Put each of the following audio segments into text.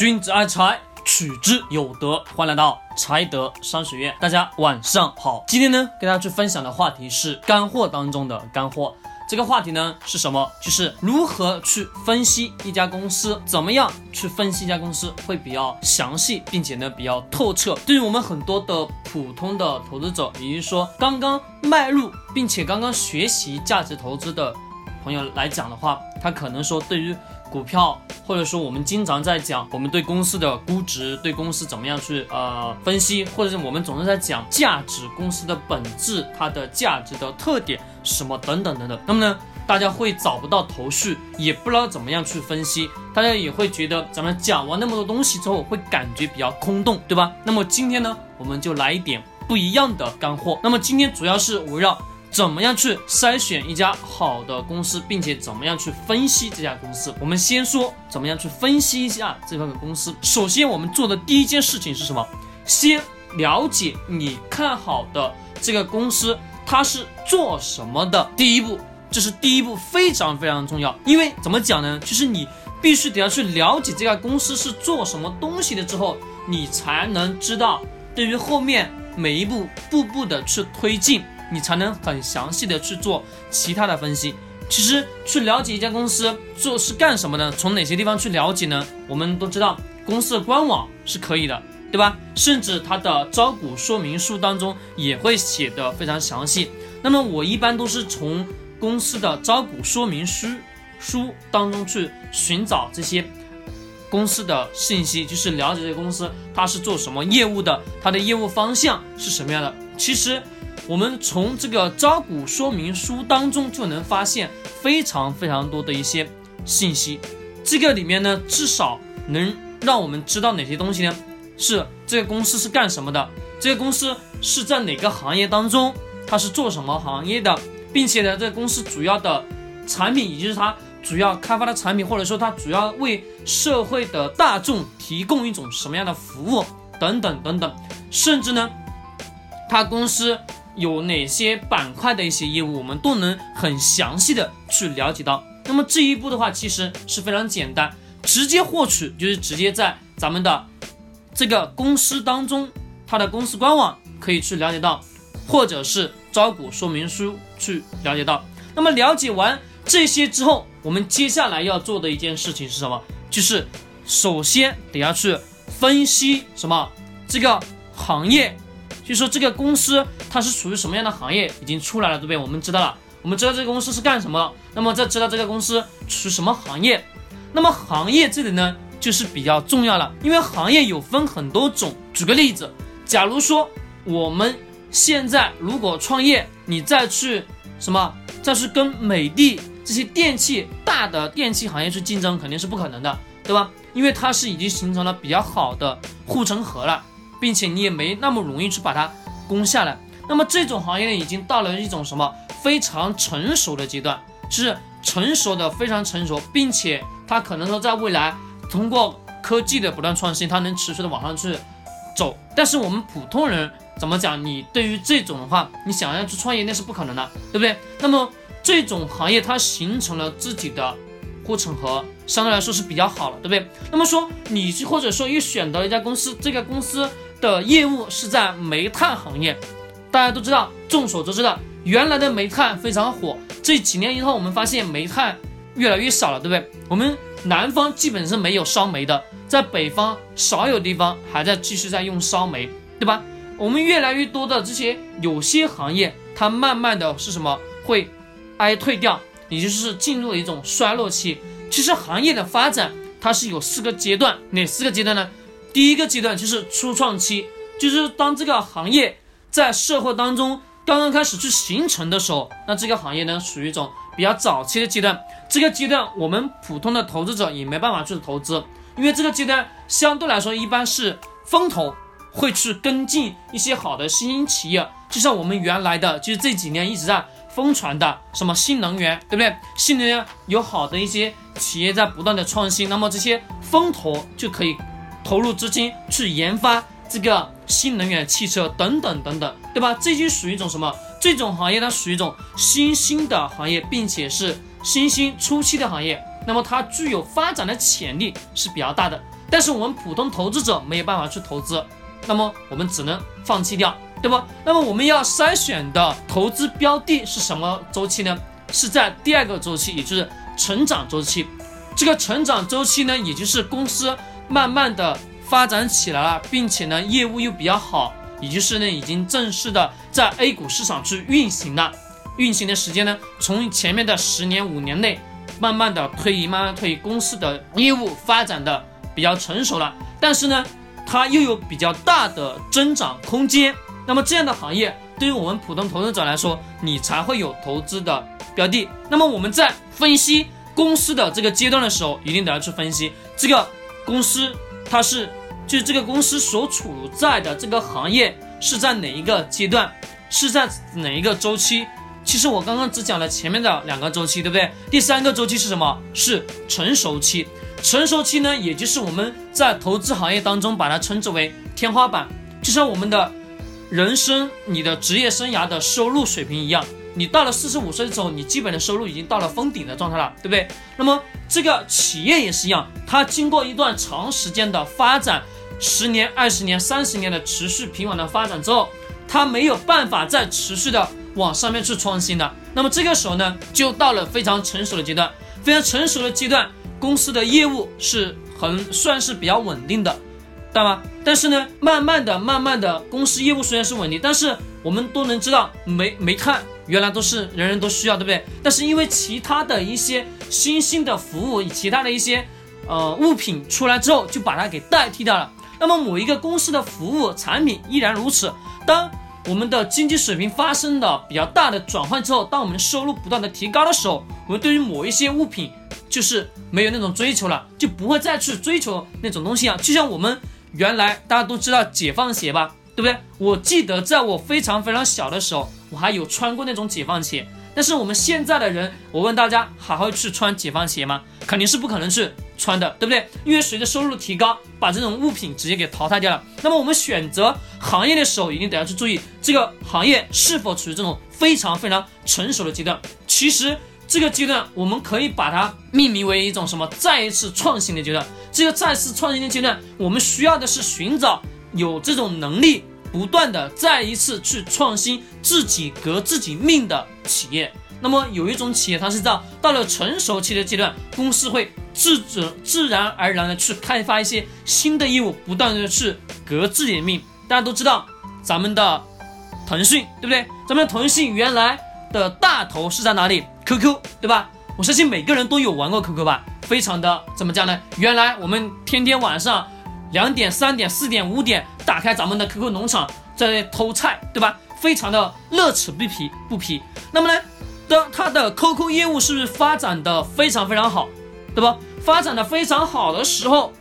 君子爱财，取之有德。欢迎来到财德商学院，大家晚上好。今天呢，跟大家去分享的话题是干货当中的干货。这个话题呢是什么？就是如何去分析一家公司，怎么样去分析一家公司会比较详细，并且呢比较透彻。对于我们很多的普通的投资者，也就是说刚刚迈入并且刚刚学习价值投资的朋友来讲的话，他可能说对于股票，或者说我们经常在讲我们对公司的估值，对公司怎么样去呃分析，或者是我们总是在讲价值公司的本质，它的价值的特点什么等等等等。那么呢，大家会找不到头绪，也不知道怎么样去分析，大家也会觉得咱们讲完那么多东西之后，会感觉比较空洞，对吧？那么今天呢，我们就来一点不一样的干货。那么今天主要是围绕。怎么样去筛选一家好的公司，并且怎么样去分析这家公司？我们先说怎么样去分析一下这个公司。首先，我们做的第一件事情是什么？先了解你看好的这个公司它是做什么的。第一步，这是第一步，非常非常重要。因为怎么讲呢？就是你必须得要去了解这家公司是做什么东西的之后，你才能知道对于后面每一步步步的去推进。你才能很详细的去做其他的分析。其实去了解一家公司做是干什么呢，从哪些地方去了解呢？我们都知道公司的官网是可以的，对吧？甚至它的招股说明书当中也会写的非常详细。那么我一般都是从公司的招股说明书书当中去寻找这些公司的信息，就是了解这个公司它是做什么业务的，它的业务方向是什么样的。其实。我们从这个招股说明书当中就能发现非常非常多的一些信息，这个里面呢，至少能让我们知道哪些东西呢？是这个公司是干什么的？这个公司是在哪个行业当中？它是做什么行业的？并且呢，这个公司主要的产品，也就是它主要开发的产品，或者说它主要为社会的大众提供一种什么样的服务？等等等等，甚至呢，它公司。有哪些板块的一些业务，我们都能很详细的去了解到。那么这一步的话，其实是非常简单，直接获取就是直接在咱们的这个公司当中，它的公司官网可以去了解到，或者是招股说明书去了解到。那么了解完这些之后，我们接下来要做的一件事情是什么？就是首先得要去分析什么这个行业。就说这个公司它是属于什么样的行业已经出来了，对不对？我们知道了，我们知道这个公司是干什么。那么再知道这个公司属于什么行业，那么行业这里呢就是比较重要了，因为行业有分很多种。举个例子，假如说我们现在如果创业，你再去什么再去跟美的这些电器大的电器行业去竞争，肯定是不可能的，对吧？因为它是已经形成了比较好的护城河了。并且你也没那么容易去把它攻下来。那么这种行业呢，已经到了一种什么非常成熟的阶段，是成熟的非常成熟，并且它可能说在未来通过科技的不断创新，它能持续的往上去走。但是我们普通人怎么讲？你对于这种的话，你想要去创业那是不可能的，对不对？那么这种行业它形成了自己的护城河，相对来说是比较好了，对不对？那么说你或者说又选择了一家公司，这个公司。的业务是在煤炭行业，大家都知道，众所周知的，原来的煤炭非常火，这几年以后，我们发现煤炭越来越少了，对不对？我们南方基本是没有烧煤的，在北方少有地方还在继续在用烧煤，对吧？我们越来越多的这些有些行业，它慢慢的是什么会哀退掉，也就是进入了一种衰落期。其实行业的发展它是有四个阶段，哪四个阶段呢？第一个阶段就是初创期，就是当这个行业在社会当中刚刚开始去形成的时候，那这个行业呢属于一种比较早期的阶段。这个阶段我们普通的投资者也没办法去投资，因为这个阶段相对来说一般是风投会去跟进一些好的新兴企业，就像我们原来的就是这几年一直在疯传的什么新能源，对不对？新能源有好的一些企业在不断的创新，那么这些风投就可以。投入资金去研发这个新能源汽车等等等等，对吧？这就属于一种什么？这种行业它属于一种新兴的行业，并且是新兴初期的行业，那么它具有发展的潜力是比较大的。但是我们普通投资者没有办法去投资，那么我们只能放弃掉，对不？那么我们要筛选的投资标的是什么周期呢？是在第二个周期，也就是成长周期。这个成长周期呢，也就是公司慢慢的发展起来了，并且呢业务又比较好，也就是呢已经正式的在 A 股市场去运行了。运行的时间呢，从前面的十年、五年内，慢慢的推移，慢慢推移，公司的业务发展的。比较成熟了，但是呢，它又有比较大的增长空间。那么这样的行业，对于我们普通投资者来说，你才会有投资的标的。那么我们在分析公司的这个阶段的时候，一定得要去分析这个公司，它是就是这个公司所处在的这个行业是在哪一个阶段，是在哪一个周期。其实我刚刚只讲了前面的两个周期，对不对？第三个周期是什么？是成熟期。成熟期呢，也就是我们在投资行业当中把它称之为天花板，就像我们的人生、你的职业生涯的收入水平一样。你到了四十五岁之后，你基本的收入已经到了封顶的状态了，对不对？那么这个企业也是一样，它经过一段长时间的发展，十年、二十年、三十年的持续平稳的发展之后，它没有办法再持续的往上面去创新的。那么这个时候呢，就到了非常成熟的阶段，非常成熟的阶段。公司的业务是很算是比较稳定的，知道吗？但是呢，慢慢的、慢慢的，公司业务虽然是稳定，但是我们都能知道，煤煤炭原来都是人人都需要，对不对？但是因为其他的一些新兴的服务，其他的一些呃物品出来之后，就把它给代替掉了。那么某一个公司的服务产品依然如此。当我们的经济水平发生了比较大的转换之后，当我们收入不断的提高的时候，我们对于某一些物品。就是没有那种追求了，就不会再去追求那种东西啊。就像我们原来大家都知道解放鞋吧，对不对？我记得在我非常非常小的时候，我还有穿过那种解放鞋。但是我们现在的人，我问大家，还会去穿解放鞋吗？肯定是不可能去穿的，对不对？因为随着收入提高，把这种物品直接给淘汰掉了。那么我们选择行业的时候，一定得要去注意这个行业是否处于这种非常非常成熟的阶段。其实。这个阶段，我们可以把它命名为一种什么？再一次创新的阶段。这个再次创新的阶段，我们需要的是寻找有这种能力，不断的再一次去创新自己革自己命的企业。那么有一种企业，它是到到了成熟期的阶段，公司会自自自然而然的去开发一些新的业务，不断的去革自己的命。大家都知道，咱们的腾讯，对不对？咱们腾讯原来的大头是在哪里？QQ 对吧？我相信每个人都有玩过 QQ 吧，非常的怎么讲呢？原来我们天天晚上两点、三点、四点、五点打开咱们的 QQ 农场，在偷菜，对吧？非常的乐此不疲不疲。那么呢，当它的 QQ 业务是不是发展的非常非常好，对吧？发展的非常好的时候，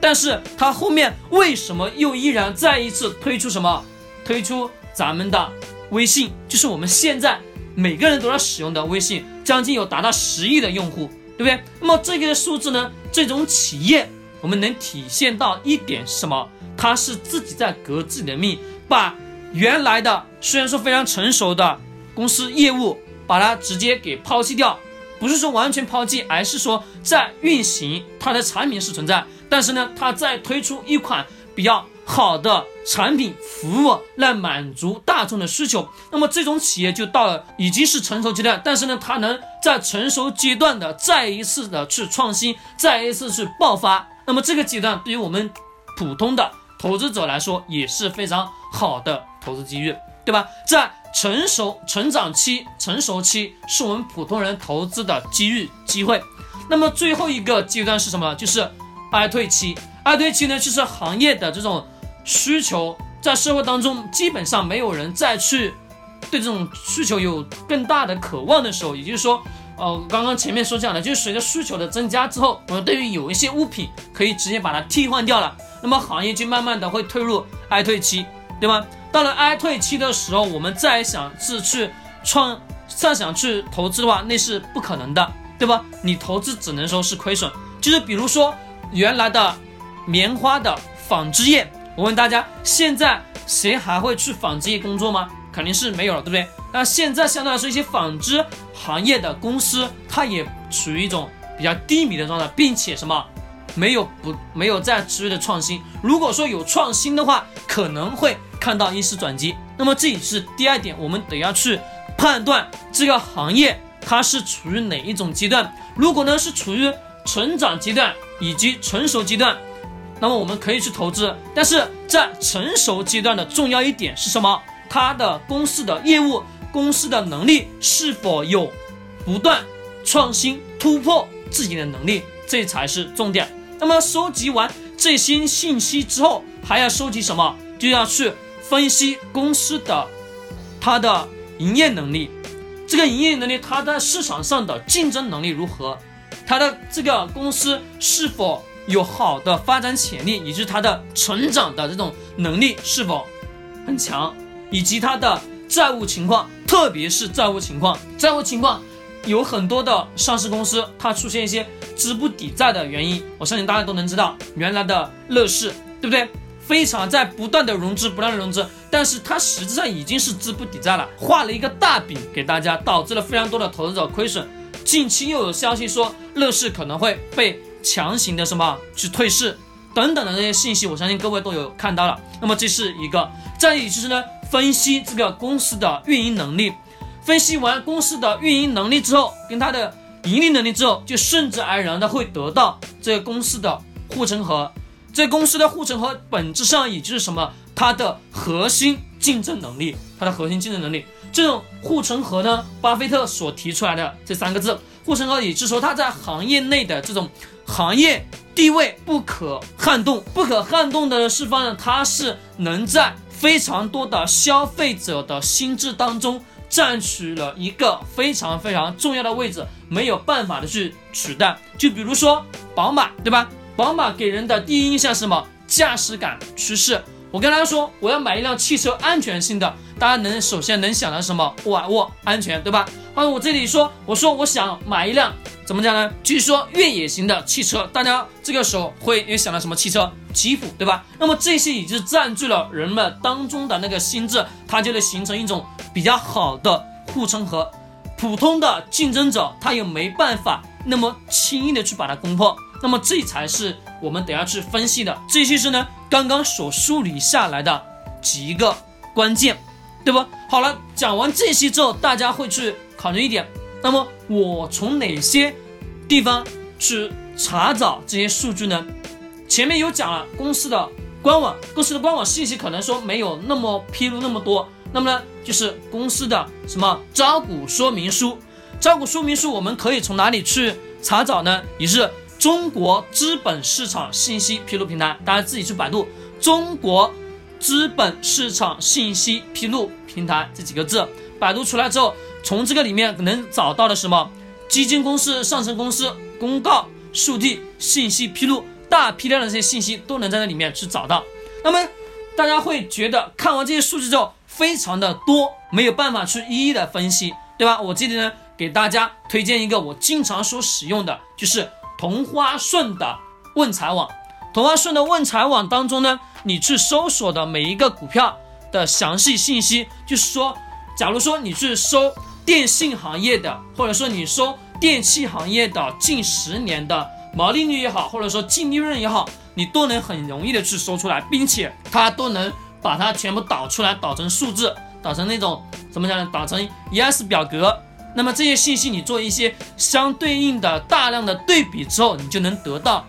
但是它后面为什么又依然再一次推出什么？推出咱们的微信，就是我们现在。每个人都在使用的微信，将近有达到十亿的用户，对不对？那么这个数字呢？这种企业，我们能体现到一点什么？他是自己在革自己的命，把原来的虽然说非常成熟的公司业务，把它直接给抛弃掉，不是说完全抛弃，而是说在运行它的产品是存在，但是呢，它在推出一款比较。好的产品服务来满足大众的需求，那么这种企业就到了已经是成熟阶段，但是呢，它能在成熟阶段的再一次的去创新，再一次去爆发，那么这个阶段对于我们普通的投资者来说也是非常好的投资机遇，对吧？在成熟成长期、成熟期是我们普通人投资的机遇机会，那么最后一个阶段是什么？就是哀退期，哀退期呢，就是行业的这种。需求在社会当中基本上没有人再去对这种需求有更大的渴望的时候，也就是说，呃，刚刚前面所讲的，就是随着需求的增加之后，我们对于有一些物品可以直接把它替换掉了，那么行业就慢慢的会退入哀退期，对吗？到了哀退期的时候，我们再想是去创，再想去投资的话，那是不可能的，对吧？你投资只能说是亏损，就是比如说原来的棉花的纺织业。我问大家，现在谁还会去纺织业工作吗？肯定是没有了，对不对？那现在相对来说，一些纺织行业的公司，它也处于一种比较低迷的状态，并且什么，没有不没有在持续的创新。如果说有创新的话，可能会看到一丝转机。那么这也是第二点，我们得要去判断这个行业它是处于哪一种阶段。如果呢是处于成长阶段以及成熟阶段，那么我们可以去投资。但是在成熟阶段的重要一点是什么？它的公司的业务、公司的能力是否有不断创新突破自己的能力，这才是重点。那么收集完这些信息之后，还要收集什么？就要去分析公司的它的营业能力，这个营业能力它在市场上的竞争能力如何？它的这个公司是否有好的发展潜力，以及它的成长的这种能力是否很强？以及它的债务情况，特别是债务情况，债务情况有很多的上市公司，它出现一些资不抵债的原因，我相信大家都能知道，原来的乐视，对不对？非常在不断的融资，不断的融资，但是它实质上已经是资不抵债了，画了一个大饼给大家，导致了非常多的投资者亏损。近期又有消息说乐视可能会被强行的什么去退市等等的这些信息，我相信各位都有看到了。那么这是一个，再一就是呢。分析这个公司的运营能力，分析完公司的运营能力之后，跟它的盈利能力之后，就顺之而然的会得到这个公司的护城河。这公司的护城河本质上也就是什么？它的核心竞争能力，它的核心竞争能力。这种护城河呢，巴菲特所提出来的这三个字，护城河，也就是说它在行业内的这种行业地位不可撼动。不可撼动的释放呢，它是能在。非常多的消费者的心智当中占据了一个非常非常重要的位置，没有办法的去取代。就比如说宝马，对吧？宝马给人的第一印象是什么？驾驶感、趋势。我跟大家说，我要买一辆汽车安全性的，大家能首先能想到什么？沃尔沃安全，对吧？啊，我这里说，我说我想买一辆。怎么讲呢？据说越野型的汽车，大家这个时候会也想到什么汽车？吉普，对吧？那么这些已经占据了人们当中的那个心智，它就会形成一种比较好的护城河。普通的竞争者，他也没办法那么轻易的去把它攻破。那么这才是我们等下去分析的。这些是呢，刚刚所梳理下来的几个关键，对不？好了，讲完这些之后，大家会去考虑一点。那么我从哪些地方去查找这些数据呢？前面有讲了公司的官网，公司的官网信息可能说没有那么披露那么多。那么呢，就是公司的什么招股说明书，招股说明书我们可以从哪里去查找呢？也是中国资本市场信息披露平台，大家自己去百度中国资本市场信息披露平台这几个字，百度出来之后。从这个里面能找到的什么基金公司、上市公司公告、速递、信息披露，大批量的这些信息都能在那里面去找到。那么大家会觉得看完这些数据之后非常的多，没有办法去一一的分析，对吧？我这里呢给大家推荐一个我经常所使用的，就是同花顺的问财网。同花顺的问财网当中呢，你去搜索的每一个股票的详细信息，就是说，假如说你去搜。电信行业的，或者说你搜电器行业的近十年的毛利率也好，或者说净利润也好，你都能很容易的去搜出来，并且它都能把它全部导出来，导成数字，导成那种怎么讲呢？导成 ES 表格。那么这些信息你做一些相对应的大量的对比之后，你就能得到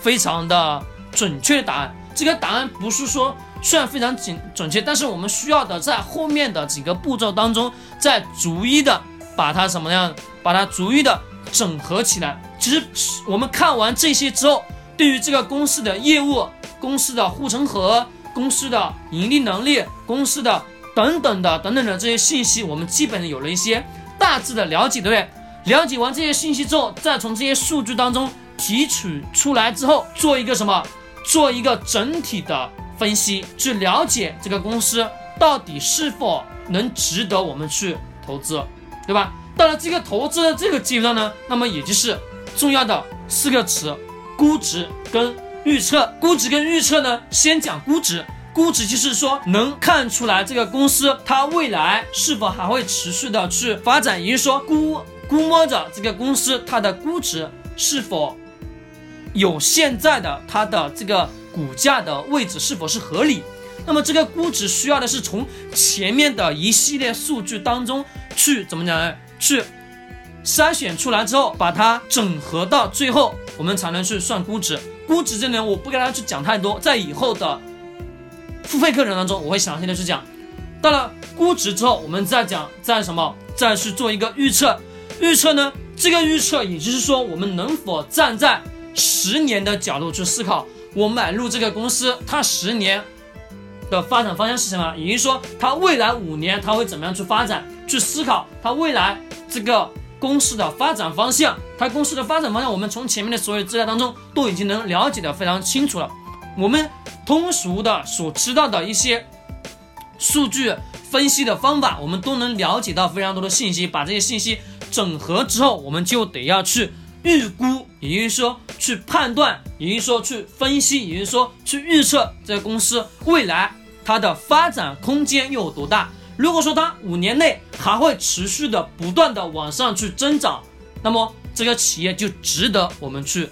非常的准确的答案。这个答案不是说。虽然非常准准确，但是我们需要的在后面的几个步骤当中，再逐一的把它什么样，把它逐一的整合起来。其实我们看完这些之后，对于这个公司的业务、公司的护城河、公司的盈利能力、公司的等等的等等的这些信息，我们基本有了一些大致的了解，对不对？了解完这些信息之后，再从这些数据当中提取出来之后，做一个什么？做一个整体的。分析去了解这个公司到底是否能值得我们去投资，对吧？到了这个投资的这个阶段呢，那么也就是重要的四个词：估值跟预测。估值跟预测呢，先讲估值。估值就是说能看出来这个公司它未来是否还会持续的去发展，也就是说估估摸着这个公司它的估值是否有现在的它的这个股价的位置是否是合理。那么这个估值需要的是从前面的一系列数据当中去怎么讲呢？去筛选出来之后，把它整合到最后，我们才能去算估值。估值这里我不跟大家去讲太多，在以后的付费课程当中我会详细的去讲。到了估值之后，我们再讲再什么，再去做一个预测。预测呢，这个预测也就是说，我们能否站在十年的角度去思考，我买入这个公司，它十年。的发展方向是什么？也就是说，它未来五年它会怎么样去发展？去思考它未来这个公司的发展方向。它公司的发展方向，我们从前面的所有资料当中都已经能了解的非常清楚了。我们通俗的所知道的一些数据分析的方法，我们都能了解到非常多的信息。把这些信息整合之后，我们就得要去预估，也就是说去判断，也就是说去分析，也就是说去预测这个公司未来。它的发展空间又有多大？如果说它五年内还会持续的不断的往上去增长，那么这个企业就值得我们去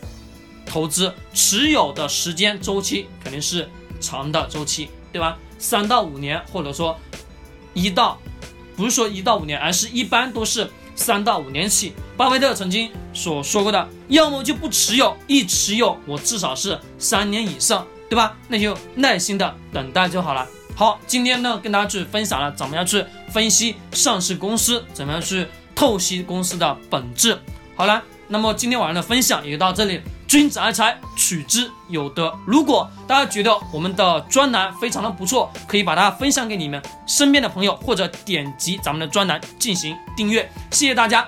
投资。持有的时间周期肯定是长的周期，对吧？三到五年，或者说一到，不是说一到五年，而是一般都是三到五年起。巴菲特曾经所说过的，要么就不持有，一持有我至少是三年以上。对吧？那就耐心的等待就好了。好，今天呢跟大家去分享了怎么样去分析上市公司，怎么样去透析公司的本质。好了，那么今天晚上的分享也就到这里。君子爱财，取之有德。如果大家觉得我们的专栏非常的不错，可以把它分享给你们身边的朋友，或者点击咱们的专栏进行订阅。谢谢大家。